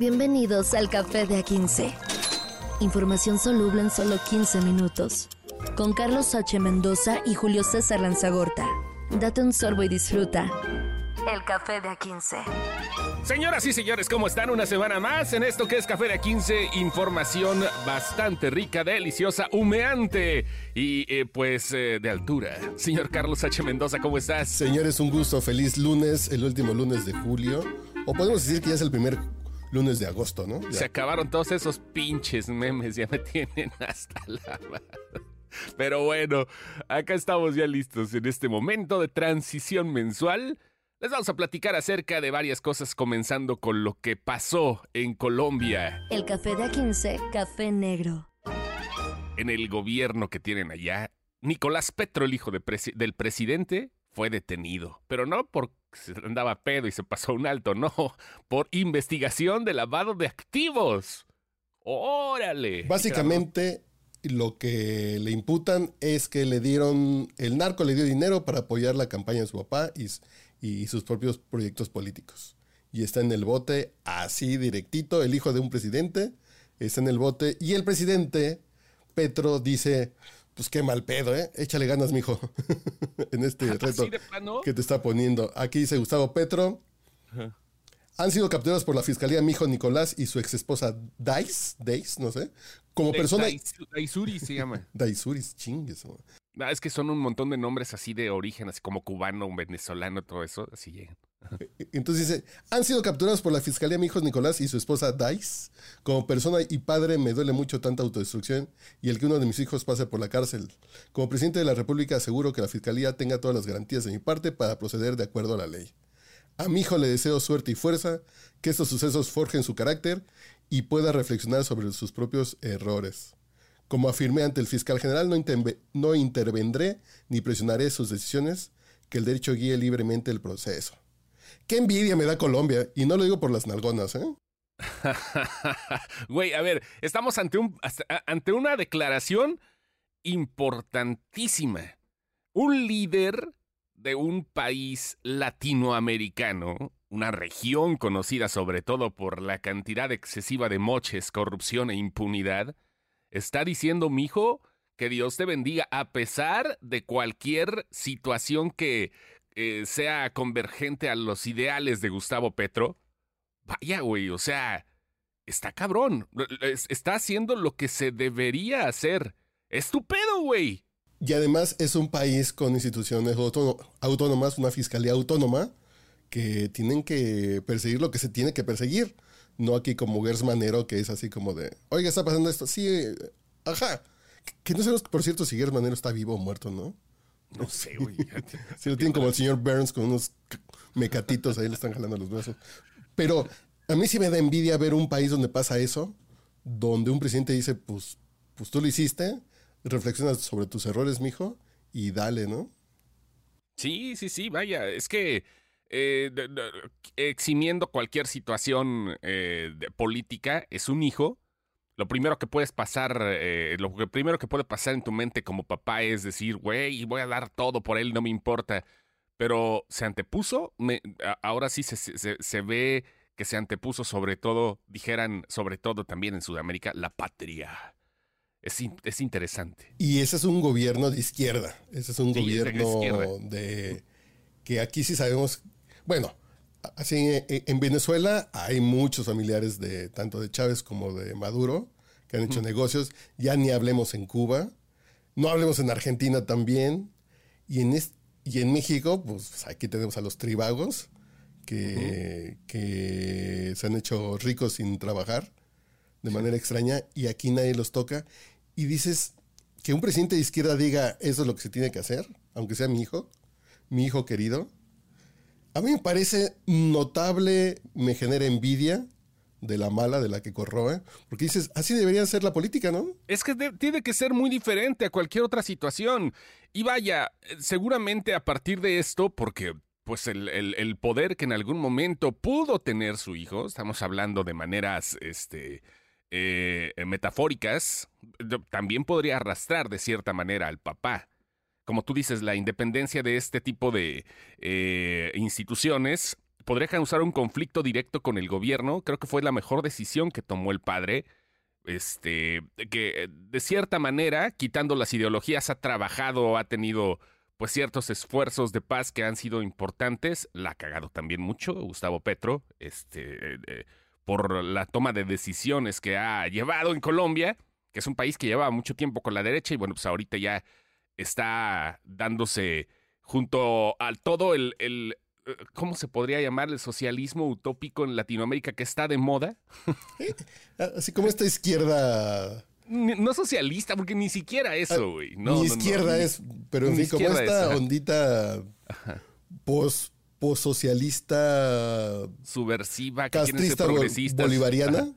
Bienvenidos al Café de A15. Información soluble en solo 15 minutos. Con Carlos H. Mendoza y Julio César Lanzagorta. Date un sorbo y disfruta. El Café de A15. Señoras y señores, ¿cómo están? Una semana más en esto que es Café de A15. Información bastante rica, deliciosa, humeante y eh, pues eh, de altura. Señor Carlos H. Mendoza, ¿cómo estás? Señores, un gusto. Feliz lunes, el último lunes de julio. O podemos decir que ya es el primer lunes de agosto, ¿no? Ya. Se acabaron todos esos pinches memes, ya me tienen hasta la madre. Pero bueno, acá estamos ya listos en este momento de transición mensual. Les vamos a platicar acerca de varias cosas, comenzando con lo que pasó en Colombia, El Café de A15, Café Negro. en el gobierno que tienen allá. Nicolás Petro, el hijo de presi- del presidente, fue detenido, pero no porque andaba pedo y se pasó un alto, no, por investigación de lavado de activos. Órale. Básicamente, lo que le imputan es que le dieron, el narco le dio dinero para apoyar la campaña de su papá y, y sus propios proyectos políticos. Y está en el bote así directito, el hijo de un presidente está en el bote y el presidente, Petro, dice, pues qué mal pedo, ¿eh? Échale ganas, mijo, en este reto que te está poniendo. Aquí dice Gustavo Petro. Han sido capturados por la fiscalía mi hijo Nicolás y su ex esposa Dice, Dice, no sé, como persona... Daisu- Daisuri se llama. Daisuris, chingues. Ah, es que son un montón de nombres así de origen, así como cubano, venezolano, todo eso, así llegan. Entonces dice, han sido capturados por la fiscalía mi hijo Nicolás y su esposa Dice. Como persona y padre me duele mucho tanta autodestrucción y el que uno de mis hijos pase por la cárcel. Como presidente de la República aseguro que la fiscalía tenga todas las garantías de mi parte para proceder de acuerdo a la ley. A mi hijo le deseo suerte y fuerza, que estos sucesos forjen su carácter y pueda reflexionar sobre sus propios errores. Como afirmé ante el fiscal general, no, no intervendré ni presionaré sus decisiones, que el derecho guíe libremente el proceso. Qué envidia me da Colombia, y no lo digo por las nalgonas, ¿eh? Güey, a ver, estamos ante, un, ante una declaración importantísima. Un líder de un país latinoamericano, una región conocida sobre todo por la cantidad excesiva de moches, corrupción e impunidad, está diciendo, mijo, que Dios te bendiga a pesar de cualquier situación que eh, sea convergente a los ideales de Gustavo Petro. Vaya, güey, o sea, está cabrón. Es- Está haciendo lo que se debería hacer. Estupendo, güey. Y además es un país con instituciones autóno- autónomas, una fiscalía autónoma, que tienen que perseguir lo que se tiene que perseguir. No aquí como Gers Manero, que es así como de, oiga, está pasando esto. Sí, eh, ajá. Que no sabemos, por cierto, si Gers Manero está vivo o muerto, ¿no? No sé, güey. Si lo tienen como el señor Burns con unos mecatitos ahí le están jalando los brazos. Pero a mí sí me da envidia ver un país donde pasa eso, donde un presidente dice, pues, pues tú lo hiciste, reflexionas sobre tus errores, mijo, y dale, ¿no? Sí, sí, sí, vaya. Es que eh, de- de- eximiendo cualquier situación eh, de política, es un hijo. Lo primero que puedes pasar, eh, lo que primero que puede pasar en tu mente como papá es decir, güey, voy a dar todo por él, no me importa. Pero se antepuso, me- a- ahora sí se, se- se ve que se antepuso sobre todo, dijeran sobre todo también en Sudamérica, la patria. Es, in- es interesante. Y ese es un gobierno de izquierda. Ese es un Sí, de gobierno izquierda. de que aquí sí sabemos. Bueno, así en, en Venezuela hay muchos familiares de tanto de Chávez como de Maduro que han hecho negocios. Ya ni hablemos en Cuba. No hablemos en Argentina también. Y en, es- y en México, pues aquí tenemos a los tribagos que, que se han hecho ricos sin trabajar de manera extraña y aquí nadie los toca. Y dices que un presidente de izquierda diga eso es lo que se tiene que hacer, aunque sea mi hijo, mi hijo querido. A mí me parece notable, me genera envidia de la mala, de la que corroe, porque dices, así debería ser la política, ¿no? Es que tiene que ser muy diferente a cualquier otra situación. Y vaya, seguramente a partir de esto, porque pues el, poder que en algún momento pudo tener su hijo, estamos hablando de maneras este, eh, metafóricas, también podría arrastrar de cierta manera al papá. Como tú dices, la independencia de este tipo de eh, instituciones podría causar un conflicto directo con el gobierno. Creo que fue la mejor decisión que tomó el padre. Este, que de cierta manera, quitando las ideologías, ha trabajado, ha tenido pues ciertos esfuerzos de paz que han sido importantes. La ha cagado también mucho Gustavo Petro, este, eh, por la toma de decisiones que ha llevado en Colombia, que es un país que llevaba mucho tiempo con la derecha y bueno, pues ahorita ya está dándose junto al todo el, el eh, ¿cómo se podría llamar el socialismo utópico en Latinoamérica que está de moda? Así como esta izquierda. No socialista, porque ni siquiera eso, ah, güey. ni izquierda es, pero en fin, como esta ondita pos, socialista subversiva, que castrista bolivariana.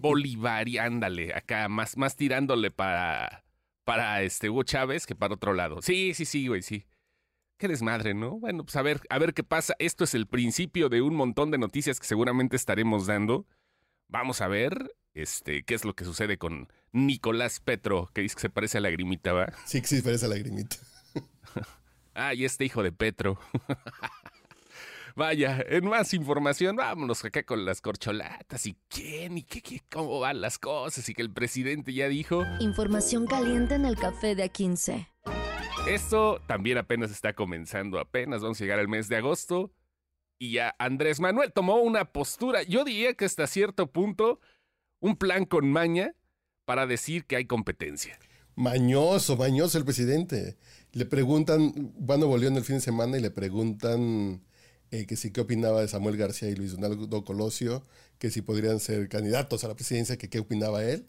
Bolivariana, ándale, acá más, más tirándole para, para este Hugo Chávez que para otro lado. Sí, sí, sí, güey, sí. Qué desmadre, ¿no? Bueno, pues a ver, a ver qué pasa. Esto es el principio de un montón de noticias que seguramente estaremos dando. Vamos a ver este, qué es lo que sucede con Nicolás Petro, que dice que se parece a Lagrimita, ¿va? Sí, que sí, parece a Lagrimita. ah, y este hijo de Petro. Vaya, en más información, vámonos acá con las corcholatas y quién y qué, qué, cómo van las cosas y que el presidente ya dijo. Información caliente en el café de A15. Esto también apenas está comenzando, apenas vamos a llegar al mes de agosto y ya Andrés Manuel tomó una postura, yo diría que hasta cierto punto un plan con maña para decir que hay competencia. Mañoso, mañoso el presidente. Le preguntan, van a volvió en el fin de semana y le preguntan eh, que sí qué opinaba de Samuel García y Luis Donaldo Colosio, que si podrían ser candidatos a la presidencia, que qué opinaba él.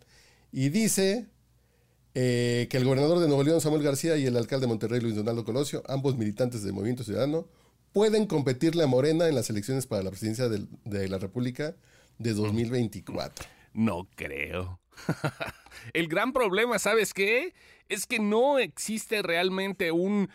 Y dice eh, que el gobernador de Nuevo León, Samuel García, y el alcalde de Monterrey, Luis Donaldo Colosio, ambos militantes del Movimiento Ciudadano, pueden competirle a Morena en las elecciones para la presidencia de la República de 2024. No creo. el gran problema, ¿sabes qué? Es que no existe realmente un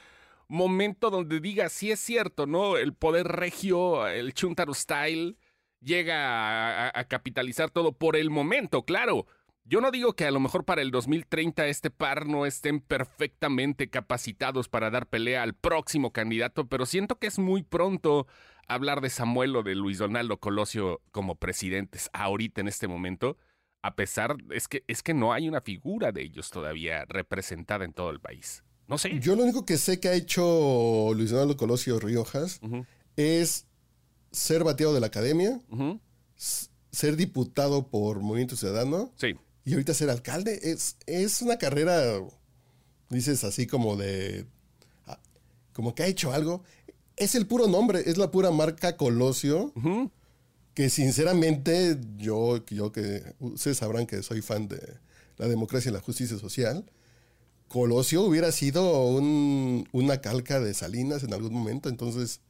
momento donde diga, si es cierto, ¿no? El poder regio, el Chuntaro Style, llega a, a, capitalizar todo por el momento, claro. Yo no digo que a lo mejor para el 2030 este par no estén perfectamente capacitados para dar pelea al próximo candidato, pero siento que es muy pronto hablar de Samuel o de Luis Donaldo Colosio como presidentes ahorita en este momento, a pesar es que es que no hay una figura de ellos todavía representada en todo el país. No sé. Yo lo único que sé que ha hecho Luis Donaldo Colosio Riojas es ser bateado de la academia, ser diputado por Movimiento Ciudadano sí. y ahorita ser alcalde. Es, es una carrera, dices así como de, ah, como que ha hecho algo es el puro nombre, es la pura marca Colosio. Que sinceramente, yo, yo que ustedes sabrán que soy fan de la democracia y la justicia social. Colosio hubiera sido una calca de Salinas en algún momento, entonces,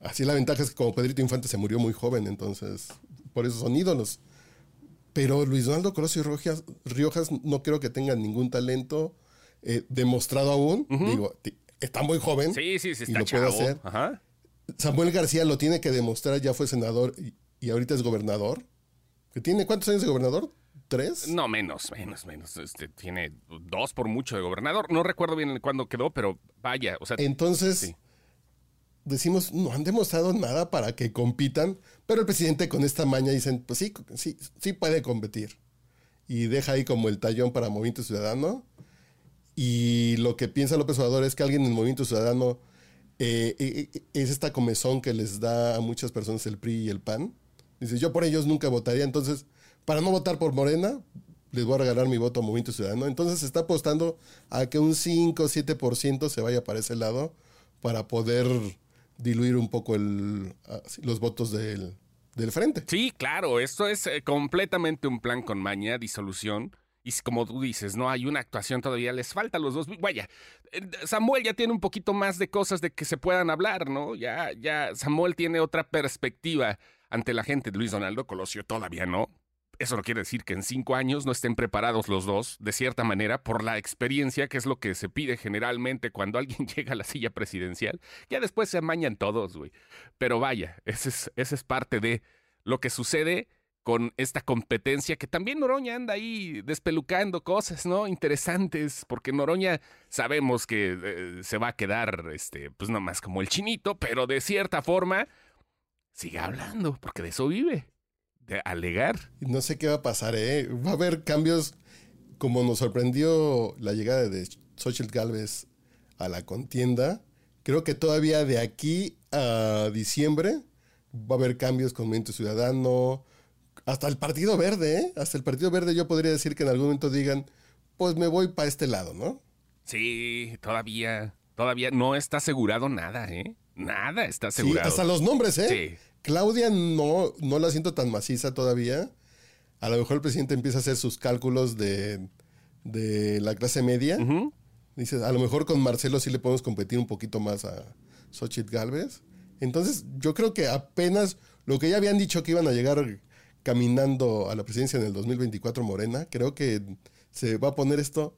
así la ventaja es que como Pedrito Infante se murió muy joven, entonces, por eso son ídolos. Pero Luis Donaldo Colosio Riojas, Riojas no creo que tenga ningún talento eh, demostrado aún. Digo, está muy joven. Sí, sí, sí, está y lo puede hacer. Samuel García lo tiene que demostrar, ya fue senador y, ahorita es gobernador. ¿Que tiene cuántos años de gobernador? ¿Tres? No, menos, menos, menos. Este, tiene dos por mucho de gobernador. No recuerdo bien cuándo quedó, pero vaya, o sea. Entonces, decimos, no han demostrado nada para que compitan, pero el presidente con esta maña dicen, pues sí, sí, sí puede competir. Y deja ahí como el tallón para Movimiento Ciudadano y lo que piensa López Obrador es que alguien en Movimiento Ciudadano eh, eh, eh, es esta comezón que les da a muchas personas el PRI y el PAN. Dice, yo por ellos nunca votaría, entonces, para no votar por Morena, les voy a regalar mi voto a Movimiento Ciudadano. Entonces se está apostando a que un 5 o 7% se vaya para ese lado para poder diluir un poco el, los votos del, del frente. Sí, claro, esto es completamente un plan con maña, disolución y como tú dices, no hay una actuación todavía, les falta los dos. Vaya, eh, Samuel ya tiene un poquito más de cosas de que se puedan hablar, ¿no? Ya, ya Samuel tiene otra perspectiva ante la gente. Luis Donaldo Colosio todavía no. Eso no quiere decir que en cinco años no estén preparados los dos, de cierta manera, por la experiencia, que es lo que se pide generalmente cuando alguien llega a la silla presidencial. Ya después se amañan todos, güey. Pero vaya, ese es, ese es parte de lo que sucede con esta competencia que también Noroña anda ahí despelucando cosas, ¿no? Interesantes, porque Noroña sabemos que eh, se va a quedar, este, pues nomás como el chinito, pero de cierta forma siga hablando, porque de eso vive, de alegar. No sé qué va a pasar, ¿eh? Va a haber cambios como nos sorprendió la llegada de Xochitl Galvez a la contienda. Creo que todavía de aquí a diciembre va a haber cambios con Movimiento Ciudadano, hasta el Partido Verde, ¿eh? Hasta el Partido Verde yo podría decir que en algún momento digan, pues me voy para este lado, ¿no? Sí, todavía, todavía no está asegurado nada, ¿eh? Nada está asegurado. Sí, hasta los nombres, ¿eh? Sí. Claudia no, no la siento tan maciza todavía. A lo mejor el presidente empieza a hacer sus cálculos de, de la clase media. Dices, a lo mejor con Marcelo sí le podemos competir un poquito más a Xochitl Galvez. Entonces, yo creo que apenas lo que ya habían dicho que iban a llegar caminando a la presidencia en el 2024 Morena, creo que se va a poner esto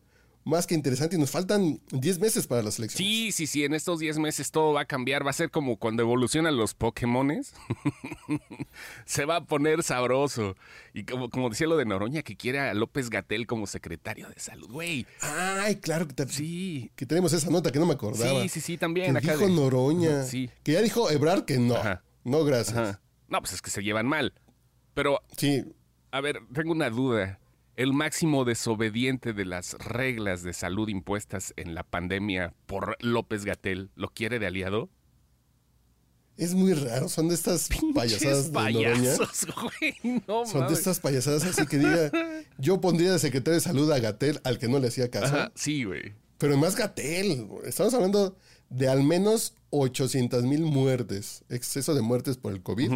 más que interesante y nos faltan 10 meses para las elecciones. Sí, sí, sí, en estos 10 meses todo va a cambiar, va a ser como cuando evolucionan los Pokémones. Se va a poner sabroso. Y como, como decía lo de Noroña, que quiere a López Gatel como secretario de salud, güey. Ay, claro que, te- Sí. que tenemos esa nota que no me acordaba. Sí, sí, sí, también. Que acá dijo de- Noroña. Sí. Que ya dijo Ebrard que no. Ajá. No, gracias. Ajá. No, pues es que se llevan mal. Pero, Sí, a ver, tengo una duda. ¿El máximo desobediente de las reglas de salud impuestas en la pandemia por López Gatel lo quiere de aliado? es muy raro. Son de estas payasadas Pinches de Noroña. payasos, güey. No Son de estas payasadas así que diga, yo pondría de secretario de salud a Gatel, al que no le hacía caso. Ajá, sí, güey. Pero además Gatel, estamos hablando de al menos 800 mil muertes, exceso de muertes por el COVID.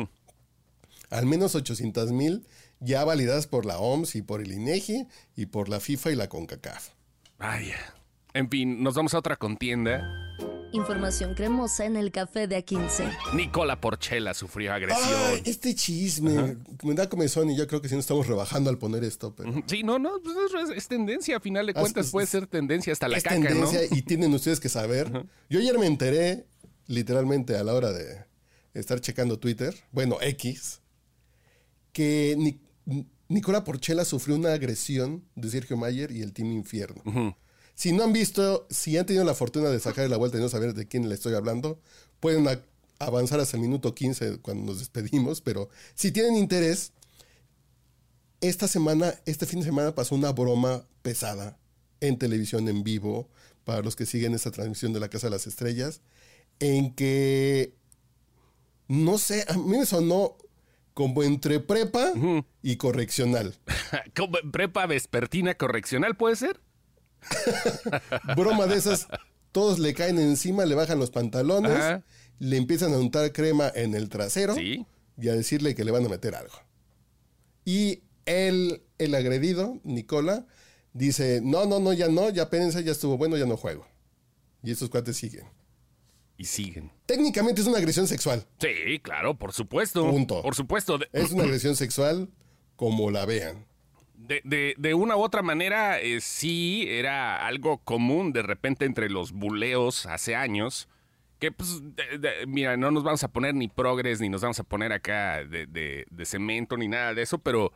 Al menos 800 mil ya validadas por la OMS y por el INEGI y por la FIFA y la CONCACAF. Vaya. En fin, nos vamos a otra contienda. Información cremosa en el café de A15. Nicola Porchela sufrió agresión. Ay, este chisme me da comezón y yo creo que sí nos estamos rebajando al poner esto, pero. Sí, no, no, pues es, es tendencia, a final de Ah, cuentas es- puede ser tendencia hasta la es caca, tendencia ¿no? y tienen ustedes que saber. Yo ayer me enteré, literalmente a la hora de estar checando Twitter, bueno, X, que Ni- Nicola Porchela sufrió una agresión de Sergio Mayer y el Team Infierno. Si no han visto, si han tenido la fortuna de sacar la vuelta y no saber de quién le estoy hablando, pueden avanzar hasta el minuto 15 cuando nos despedimos, pero si tienen interés, esta semana, este fin de semana pasó una broma pesada en televisión en vivo, para los que siguen esta transmisión de la Casa de las Estrellas, en que, no sé, a mí me sonó como entre prepa y correccional. Como prepa vespertina correccional, ¿puede ser? broma de esas, todos le caen encima, le bajan los pantalones, Ajá. le empiezan a untar crema en el trasero Sí. y a decirle que le van a meter algo. Y él, el agredido, Nicola, dice, no, no, no, ya no, ya pérense, ya estuvo bueno, ya no juego. Y estos cuates siguen. Y siguen. Técnicamente es una agresión sexual. Sí, claro, por supuesto. Punto. Por supuesto. Es una agresión sexual como la vean. de- de- de una u otra manera, eh, sí era algo común de repente entre los buleos hace años. Que, pues, de- mira, no nos vamos a poner ni progres, ni nos vamos a poner acá de cemento, ni nada de eso, pero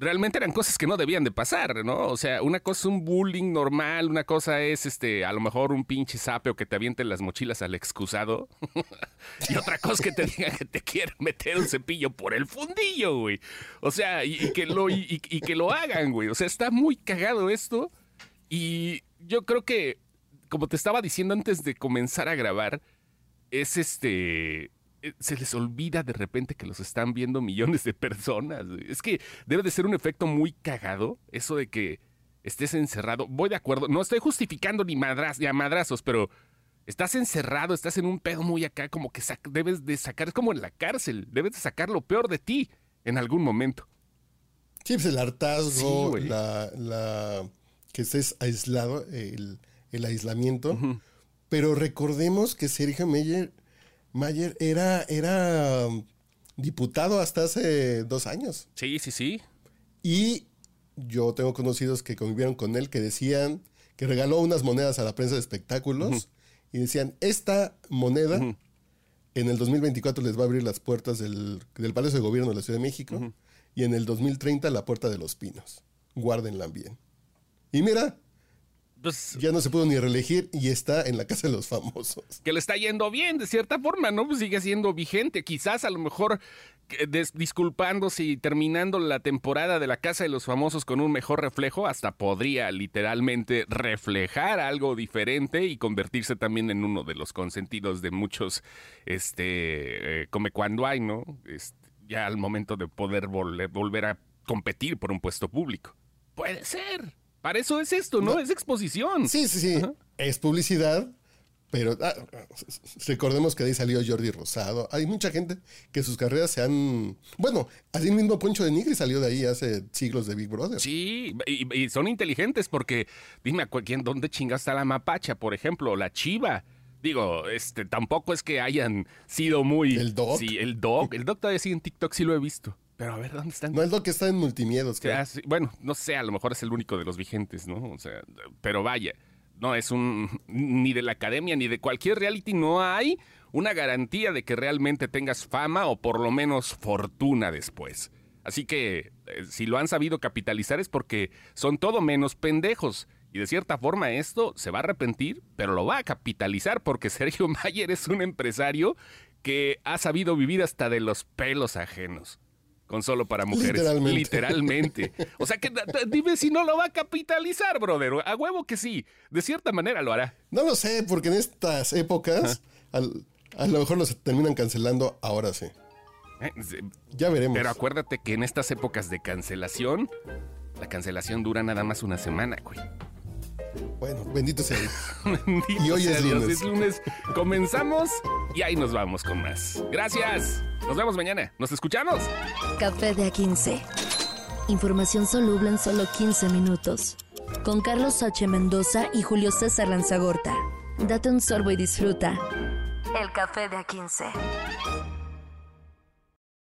realmente eran cosas que no debían de pasar, ¿no? O sea, una cosa es un bullying normal, una cosa es, este, a lo mejor un pinche sapeo que te aviente las mochilas al excusado, y otra cosa que te digan que te quieren meter un cepillo por el fundillo, güey. O sea, y, que lo, y que lo hagan, güey. O sea, está muy cagado esto, y yo creo que, como te estaba diciendo antes de comenzar a grabar, es este. Eh, Se les olvida de repente que los están viendo millones de personas. Es que debe de ser un efecto muy cagado eso de que estés encerrado. Voy de acuerdo, no estoy justificando ni, madraz, ni a madrazos, pero estás encerrado, estás en un pedo muy acá, como que debes de sacar, es como en la cárcel, debes de sacar lo peor de ti en algún momento. Sí, pues el hartazgo, la, la- que estés aislado, el, el aislamiento. Pero recordemos que Sergio Mayer, Mayer era, era um, diputado hasta hace dos años. Sí, sí, sí. Y yo tengo conocidos que convivieron con él que decían que regaló unas monedas a la prensa de espectáculos y decían, esta moneda en el 2024 les va a abrir las puertas del, del Palacio de Gobierno de la Ciudad de México y en el 2030 la Puerta de los Pinos. Guárdenla bien. Y mira, pues, ya no se pudo ni reelegir y está en la casa de los famosos. Que le está yendo bien, de cierta forma, ¿no? Pues sigue siendo vigente. Quizás a lo mejor disculpándose y terminando la temporada de la Casa de los Famosos con un mejor reflejo, hasta podría literalmente reflejar algo diferente y convertirse también en uno de los consentidos de muchos, este, eh, come cuando hay, ¿no? Este, ya al momento de poder volver a competir por un puesto público. Puede ser. Para eso es esto, ¿no? Es exposición. Sí, sí, sí. Es publicidad, pero ah, recordemos que de ahí salió Jordi Rosado. Hay mucha gente que sus carreras se han... Bueno, así mismo Poncho de Nigri salió de ahí hace siglos de Big Brother. Sí, y, son inteligentes porque, dime, ¿quién, ¿dónde chingaste está la mapacha, por ejemplo? La chiva. Digo, este, tampoco es que hayan sido muy... El Doc. Sí, el Doc. El Doc todavía sigue en TikTok, sí lo he visto. Pero a ver, ¿dónde están? No, es lo que está en multimiedos. bueno, no sé, a lo mejor es el único de los vigentes, ¿no? O sea, pero vaya, no es un. Ni de la academia ni de cualquier reality no hay una garantía de que realmente tengas fama o por lo menos fortuna después. Así que, eh, si lo han sabido capitalizar es porque son todo menos pendejos. Y de cierta forma esto se va a arrepentir, pero lo va a capitalizar porque Sergio Mayer es un empresario que ha sabido vivir hasta de los pelos ajenos con solo para mujeres. Literalmente. O sea que dime si no lo va a capitalizar, brother. A huevo que sí. De cierta manera lo hará. No lo sé, porque en estas épocas a lo mejor los terminan cancelando ahora sí. Eh, ya veremos. Pero acuérdate que en estas épocas de cancelación, la cancelación dura nada más una semana, güey. Bueno, bendito sea Dios. y hoy es lunes. es lunes. Comenzamos y ahí nos vamos con más. Gracias. Nos vemos mañana. Nos escuchamos. Café de A15. Información soluble en solo 15 minutos. Con Carlos H. Mendoza y Julio César Lanzagorta. Date un sorbo y disfruta. El café de A15.